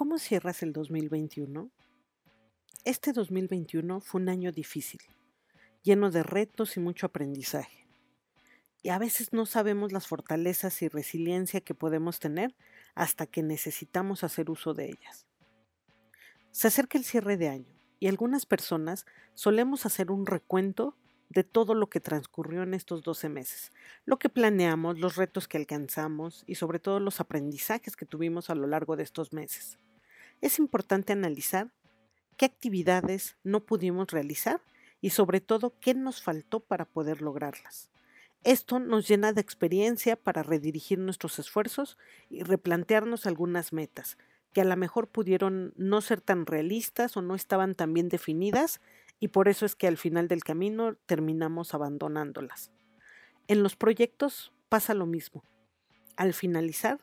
¿Cómo cierras el 2021? Este 2021 fue un año difícil, lleno de retos y mucho aprendizaje. Y a veces no sabemos las fortalezas y resiliencia que podemos tener hasta que necesitamos hacer uso de ellas. Se acerca el cierre de año y algunas personas solemos hacer un recuento de todo lo que transcurrió en estos 12 meses, lo que planeamos, los retos que alcanzamos y sobre todo los aprendizajes que tuvimos a lo largo de estos meses. Es importante analizar qué actividades no pudimos realizar y sobre todo qué nos faltó para poder lograrlas. Esto nos llena de experiencia para redirigir nuestros esfuerzos y replantearnos algunas metas, que a lo mejor pudieron no ser tan realistas o no estaban tan bien definidas y por eso es que al final del camino terminamos abandonándolas. En los proyectos pasa lo mismo. Al finalizar,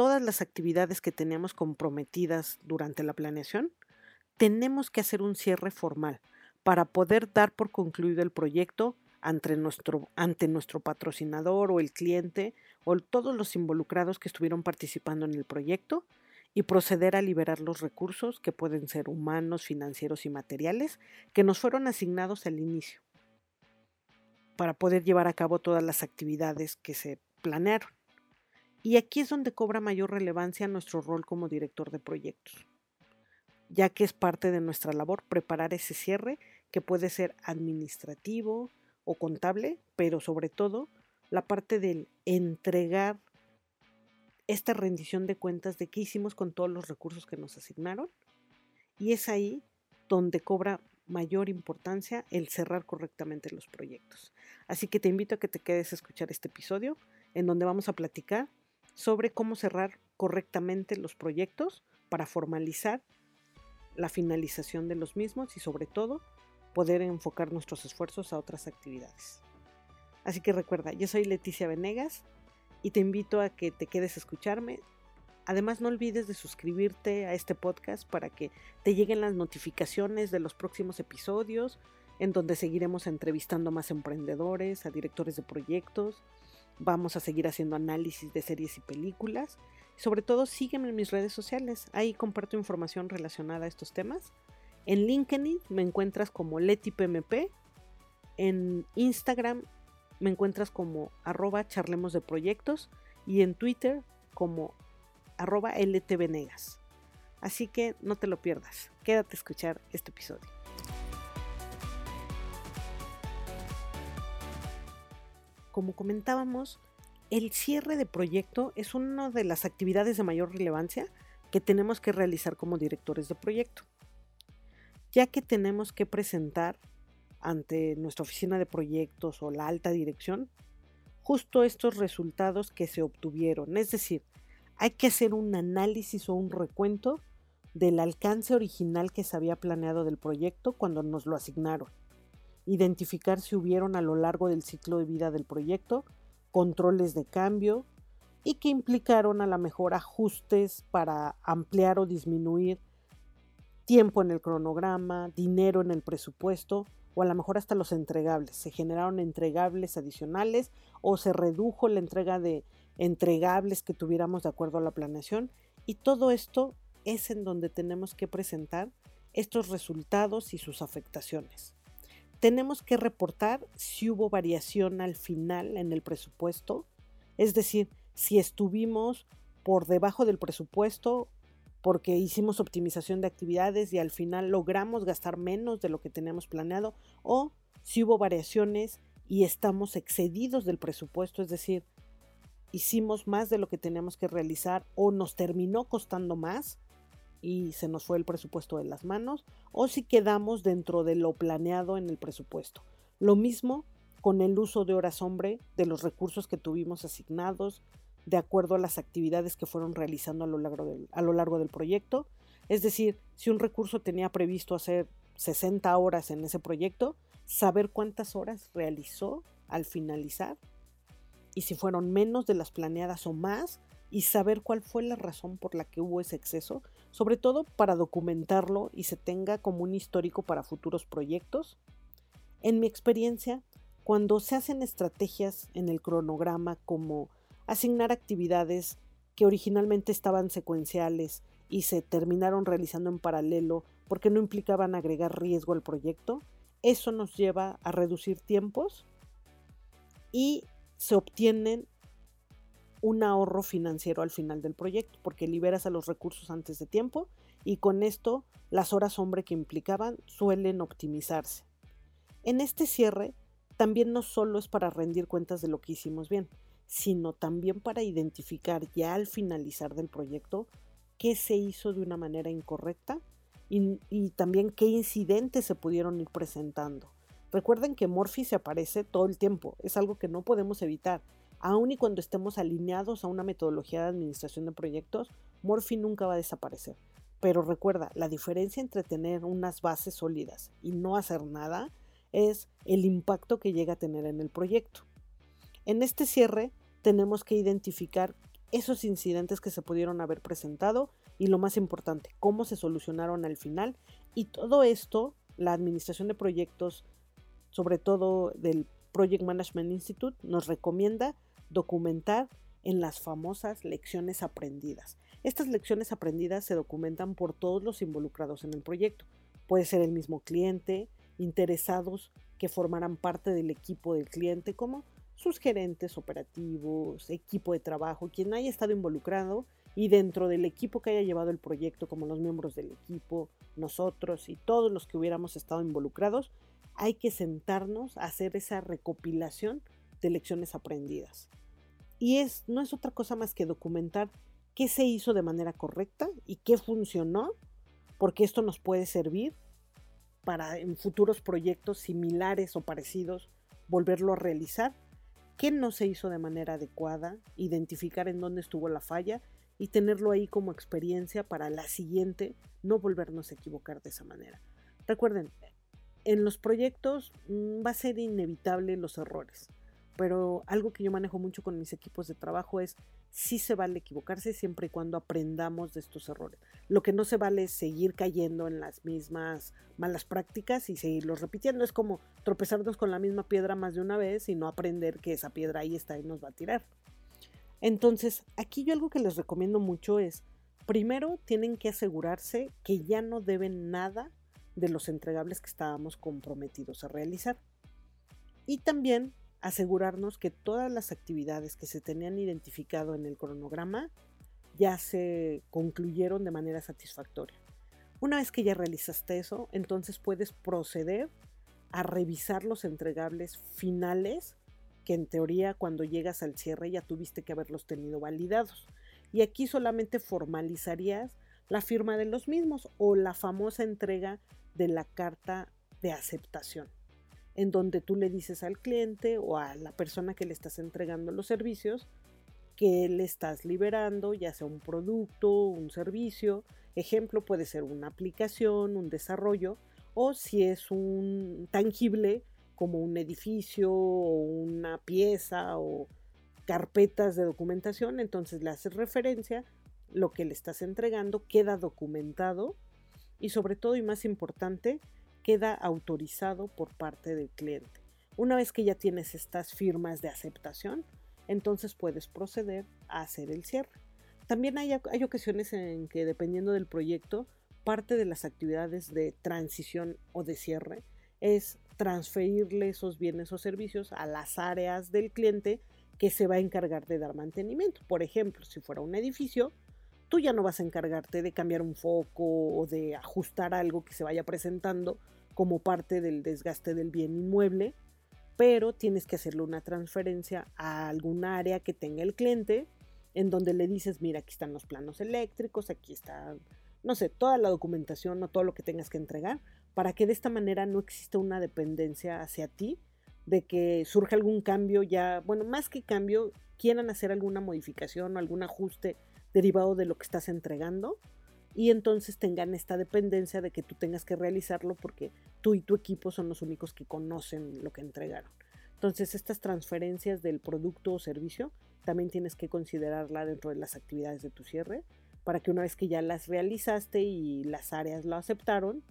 todas las actividades que teníamos comprometidas durante la planeación, tenemos que hacer un cierre formal para poder dar por concluido el proyecto ante nuestro, ante nuestro patrocinador o el cliente o todos los involucrados que estuvieron participando en el proyecto y proceder a liberar los recursos que pueden ser humanos, financieros y materiales que nos fueron asignados al inicio para poder llevar a cabo todas las actividades que se planearon. Y aquí es donde cobra mayor relevancia nuestro rol como director de proyectos, ya que es parte de nuestra labor preparar ese cierre que puede ser administrativo o contable, pero sobre todo la parte del entregar esta rendición de cuentas de qué hicimos con todos los recursos que nos asignaron. Y es ahí donde cobra mayor importancia el cerrar correctamente los proyectos. Así que te invito a que te quedes a escuchar este episodio en donde vamos a platicar sobre cómo cerrar correctamente los proyectos para formalizar la finalización de los mismos y sobre todo poder enfocar nuestros esfuerzos a otras actividades. Así que recuerda, yo soy Leticia Venegas y te invito a que te quedes a escucharme. Además, no olvides de suscribirte a este podcast para que te lleguen las notificaciones de los próximos episodios, en donde seguiremos entrevistando a más emprendedores, a directores de proyectos. Vamos a seguir haciendo análisis de series y películas. sobre todo, sígueme en mis redes sociales. Ahí comparto información relacionada a estos temas. En LinkedIn me encuentras como LetiPMP. En Instagram me encuentras como arroba charlemos de proyectos y en Twitter como arroba ltvenegas. Así que no te lo pierdas, quédate a escuchar este episodio. Como comentábamos, el cierre de proyecto es una de las actividades de mayor relevancia que tenemos que realizar como directores de proyecto, ya que tenemos que presentar ante nuestra oficina de proyectos o la alta dirección justo estos resultados que se obtuvieron. Es decir, hay que hacer un análisis o un recuento del alcance original que se había planeado del proyecto cuando nos lo asignaron. Identificar si hubieron a lo largo del ciclo de vida del proyecto controles de cambio y que implicaron a lo mejor ajustes para ampliar o disminuir tiempo en el cronograma, dinero en el presupuesto o a lo mejor hasta los entregables. Se generaron entregables adicionales o se redujo la entrega de entregables que tuviéramos de acuerdo a la planeación. Y todo esto es en donde tenemos que presentar estos resultados y sus afectaciones. Tenemos que reportar si hubo variación al final en el presupuesto, es decir, si estuvimos por debajo del presupuesto porque hicimos optimización de actividades y al final logramos gastar menos de lo que teníamos planeado o si hubo variaciones y estamos excedidos del presupuesto, es decir, hicimos más de lo que teníamos que realizar o nos terminó costando más y se nos fue el presupuesto de las manos o si quedamos dentro de lo planeado en el presupuesto. Lo mismo con el uso de horas hombre de los recursos que tuvimos asignados, de acuerdo a las actividades que fueron realizando a lo largo del, a lo largo del proyecto. Es decir, si un recurso tenía previsto hacer 60 horas en ese proyecto, saber cuántas horas realizó al finalizar y si fueron menos de las planeadas o más y saber cuál fue la razón por la que hubo ese exceso, sobre todo para documentarlo y se tenga como un histórico para futuros proyectos. En mi experiencia, cuando se hacen estrategias en el cronograma como asignar actividades que originalmente estaban secuenciales y se terminaron realizando en paralelo porque no implicaban agregar riesgo al proyecto, eso nos lleva a reducir tiempos y se obtienen un ahorro financiero al final del proyecto, porque liberas a los recursos antes de tiempo y con esto las horas hombre que implicaban suelen optimizarse. En este cierre, también no solo es para rendir cuentas de lo que hicimos bien, sino también para identificar ya al finalizar del proyecto qué se hizo de una manera incorrecta y, y también qué incidentes se pudieron ir presentando. Recuerden que Morphy se aparece todo el tiempo, es algo que no podemos evitar Aun y cuando estemos alineados a una metodología de administración de proyectos, Morphy nunca va a desaparecer. Pero recuerda, la diferencia entre tener unas bases sólidas y no hacer nada es el impacto que llega a tener en el proyecto. En este cierre tenemos que identificar esos incidentes que se pudieron haber presentado y lo más importante, cómo se solucionaron al final. Y todo esto, la administración de proyectos, sobre todo del Project Management Institute, nos recomienda documentar en las famosas lecciones aprendidas. Estas lecciones aprendidas se documentan por todos los involucrados en el proyecto. Puede ser el mismo cliente, interesados que formarán parte del equipo del cliente, como sus gerentes operativos, equipo de trabajo, quien haya estado involucrado y dentro del equipo que haya llevado el proyecto, como los miembros del equipo, nosotros y todos los que hubiéramos estado involucrados, hay que sentarnos a hacer esa recopilación de lecciones aprendidas. Y es, no es otra cosa más que documentar qué se hizo de manera correcta y qué funcionó, porque esto nos puede servir para en futuros proyectos similares o parecidos volverlo a realizar, qué no se hizo de manera adecuada, identificar en dónde estuvo la falla y tenerlo ahí como experiencia para la siguiente no volvernos a equivocar de esa manera. Recuerden, en los proyectos mm, va a ser inevitable los errores pero algo que yo manejo mucho con mis equipos de trabajo es sí se vale equivocarse siempre y cuando aprendamos de estos errores. Lo que no se vale es seguir cayendo en las mismas malas prácticas y seguirlos repitiendo. Es como tropezarnos con la misma piedra más de una vez y no aprender que esa piedra ahí está y nos va a tirar. Entonces, aquí yo algo que les recomiendo mucho es, primero tienen que asegurarse que ya no deben nada de los entregables que estábamos comprometidos a realizar. Y también asegurarnos que todas las actividades que se tenían identificado en el cronograma ya se concluyeron de manera satisfactoria. Una vez que ya realizaste eso, entonces puedes proceder a revisar los entregables finales que en teoría cuando llegas al cierre ya tuviste que haberlos tenido validados. Y aquí solamente formalizarías la firma de los mismos o la famosa entrega de la carta de aceptación en donde tú le dices al cliente o a la persona que le estás entregando los servicios que le estás liberando, ya sea un producto, un servicio. Ejemplo, puede ser una aplicación, un desarrollo, o si es un tangible como un edificio o una pieza o carpetas de documentación, entonces le haces referencia, lo que le estás entregando queda documentado y sobre todo y más importante, queda autorizado por parte del cliente. Una vez que ya tienes estas firmas de aceptación, entonces puedes proceder a hacer el cierre. También hay, hay ocasiones en que dependiendo del proyecto, parte de las actividades de transición o de cierre es transferirle esos bienes o servicios a las áreas del cliente que se va a encargar de dar mantenimiento. Por ejemplo, si fuera un edificio, tú ya no vas a encargarte de cambiar un foco o de ajustar algo que se vaya presentando como parte del desgaste del bien inmueble, pero tienes que hacerle una transferencia a algún área que tenga el cliente, en donde le dices, mira, aquí están los planos eléctricos, aquí está, no sé, toda la documentación o todo lo que tengas que entregar, para que de esta manera no exista una dependencia hacia ti, de que surja algún cambio ya, bueno, más que cambio, quieran hacer alguna modificación o algún ajuste derivado de lo que estás entregando y entonces tengan esta dependencia de que tú tengas que realizarlo porque tú y tu equipo son los únicos que conocen lo que entregaron. Entonces estas transferencias del producto o servicio también tienes que considerarla dentro de las actividades de tu cierre para que una vez que ya las realizaste y las áreas lo aceptaron,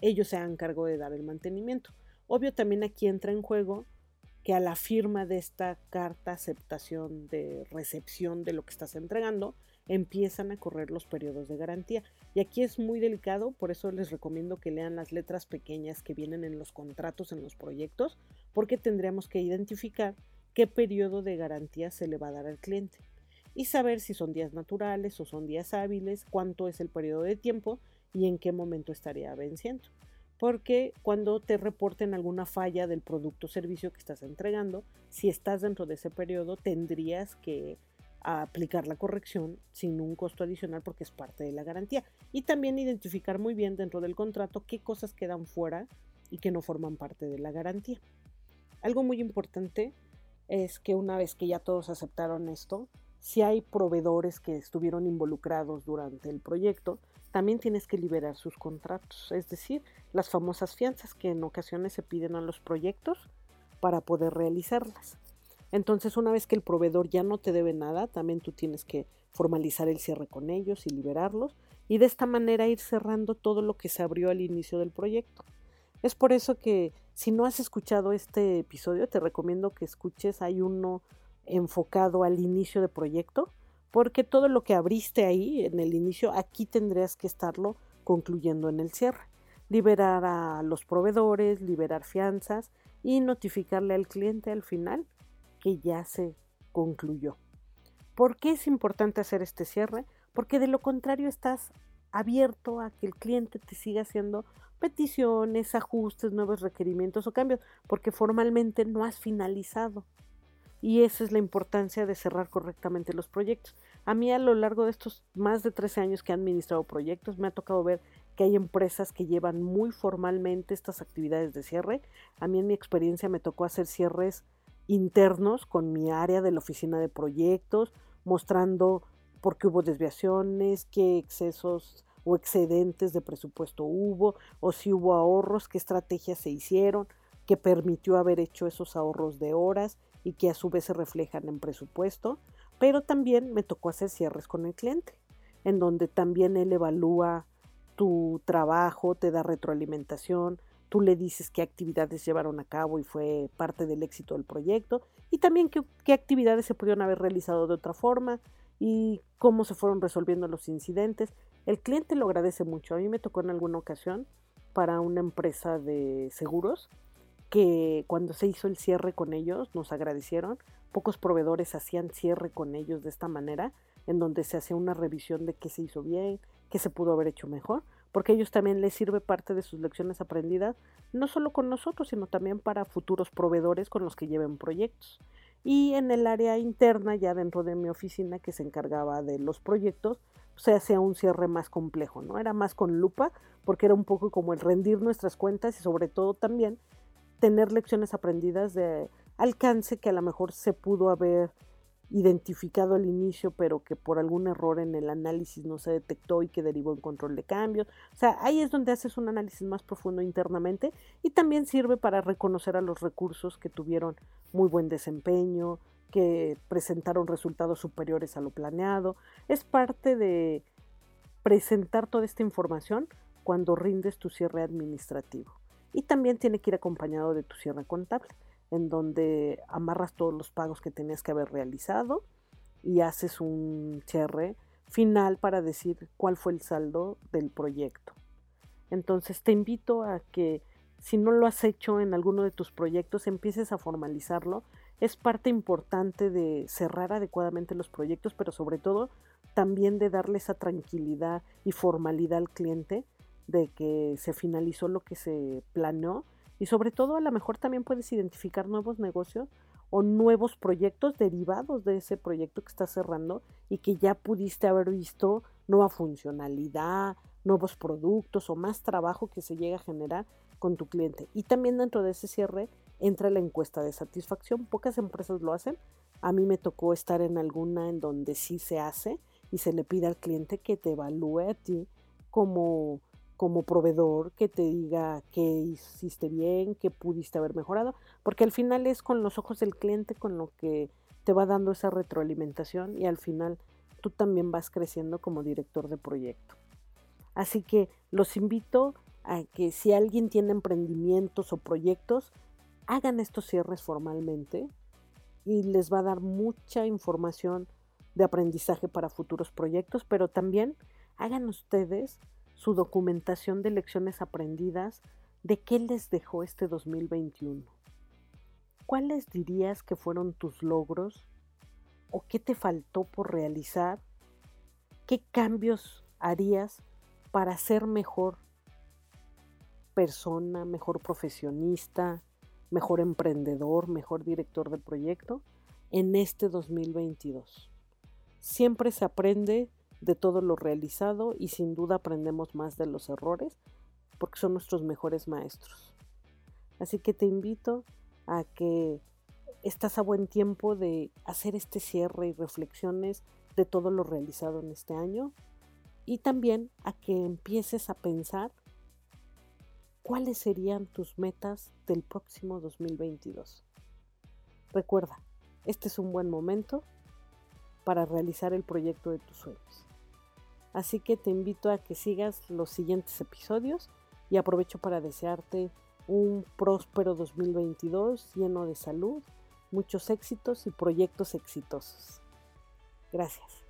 ellos se hagan cargo de dar el mantenimiento. Obvio también aquí entra en juego que a la firma de esta carta aceptación de recepción de lo que estás entregando, empiezan a correr los periodos de garantía. Y aquí es muy delicado, por eso les recomiendo que lean las letras pequeñas que vienen en los contratos, en los proyectos, porque tendríamos que identificar qué periodo de garantía se le va a dar al cliente y saber si son días naturales o son días hábiles, cuánto es el periodo de tiempo y en qué momento estaría venciendo. Porque cuando te reporten alguna falla del producto o servicio que estás entregando, si estás dentro de ese periodo, tendrías que aplicar la corrección sin un costo adicional porque es parte de la garantía. Y también identificar muy bien dentro del contrato qué cosas quedan fuera y que no forman parte de la garantía. Algo muy importante es que una vez que ya todos aceptaron esto, si hay proveedores que estuvieron involucrados durante el proyecto, también tienes que liberar sus contratos, es decir, las famosas fianzas que en ocasiones se piden a los proyectos para poder realizarlas. Entonces, una vez que el proveedor ya no te debe nada, también tú tienes que formalizar el cierre con ellos y liberarlos y de esta manera ir cerrando todo lo que se abrió al inicio del proyecto. Es por eso que si no has escuchado este episodio, te recomiendo que escuches, hay uno enfocado al inicio de proyecto, porque todo lo que abriste ahí en el inicio, aquí tendrías que estarlo concluyendo en el cierre. Liberar a los proveedores, liberar fianzas y notificarle al cliente al final que ya se concluyó. ¿Por qué es importante hacer este cierre? Porque de lo contrario estás abierto a que el cliente te siga haciendo peticiones, ajustes, nuevos requerimientos o cambios, porque formalmente no has finalizado y esa es la importancia de cerrar correctamente los proyectos. A mí a lo largo de estos más de 13 años que he administrado proyectos me ha tocado ver que hay empresas que llevan muy formalmente estas actividades de cierre. A mí en mi experiencia me tocó hacer cierres internos con mi área de la oficina de proyectos, mostrando por qué hubo desviaciones, qué excesos o excedentes de presupuesto hubo, o si hubo ahorros, qué estrategias se hicieron, que permitió haber hecho esos ahorros de horas y que a su vez se reflejan en presupuesto, pero también me tocó hacer cierres con el cliente, en donde también él evalúa tu trabajo, te da retroalimentación, tú le dices qué actividades llevaron a cabo y fue parte del éxito del proyecto, y también qué, actividades se pudieron haber realizado de otra forma y cómo se fueron resolviendo los incidentes. El cliente lo agradece mucho. A mí me tocó en alguna ocasión para una empresa de seguros que cuando se hizo el cierre con ellos nos agradecieron. Pocos proveedores hacían cierre con ellos de esta manera, en donde se hacía una revisión de qué se hizo bien, qué se pudo haber hecho mejor, porque ellos también les sirve parte de sus lecciones aprendidas, no solo con nosotros, sino también para futuros proveedores con los que lleven proyectos. Y en el área interna, ya dentro de mi oficina que se encargaba de los proyectos, se hacía un cierre más complejo, ¿no? Era más con lupa, porque era un poco como el rendir nuestras cuentas y sobre todo también tener lecciones aprendidas de alcance que a lo mejor se pudo haber identificado al inicio, pero que por algún error en el análisis no se detectó y que derivó en control de cambios. O sea, ahí es donde haces un análisis más profundo internamente y también sirve para reconocer a los recursos que tuvieron muy buen desempeño, que presentaron resultados superiores a lo planeado. Es parte de presentar toda esta información cuando rindes tu cierre administrativo. Y también tiene que ir acompañado de tu cierre contable, en donde amarras todos los pagos que tenías que haber realizado y haces un cierre final para decir cuál fue el saldo del proyecto. Entonces te invito a que si no lo has hecho en alguno de tus proyectos, empieces a formalizarlo. Es parte importante de cerrar adecuadamente los proyectos, pero sobre todo también de darle esa tranquilidad y formalidad al cliente de que se finalizó lo que se planeó y sobre todo a lo mejor también puedes identificar nuevos negocios o nuevos proyectos derivados de ese proyecto que estás cerrando y que ya pudiste haber visto nueva funcionalidad, nuevos productos o más trabajo que se llega a generar con tu cliente. Y también dentro de ese cierre entra la encuesta de satisfacción. Pocas empresas lo hacen. A mí me tocó estar en alguna en donde sí se hace y se le pide al cliente que te evalúe a ti como como proveedor que te diga qué hiciste bien, qué pudiste haber mejorado, porque al final es con los ojos del cliente con lo que te va dando esa retroalimentación y al final tú también vas creciendo como director de proyecto. Así que los invito a que si alguien tiene emprendimientos o proyectos, hagan estos cierres formalmente y les va a dar mucha información de aprendizaje para futuros proyectos, pero también hagan ustedes su documentación de lecciones aprendidas de qué les dejó este 2021. ¿Cuáles dirías que fueron tus logros o qué te faltó por realizar? ¿Qué cambios harías para ser mejor persona, mejor profesionista, mejor emprendedor, mejor director de proyecto en este 2022? Siempre se aprende de todo lo realizado y sin duda aprendemos más de los errores porque son nuestros mejores maestros. Así que te invito a que estás a buen tiempo de hacer este cierre y reflexiones de todo lo realizado en este año y también a que empieces a pensar cuáles serían tus metas del próximo 2022. Recuerda, este es un buen momento para realizar el proyecto de tus sueños. Así que te invito a que sigas los siguientes episodios y aprovecho para desearte un próspero 2022 lleno de salud, muchos éxitos y proyectos exitosos. Gracias.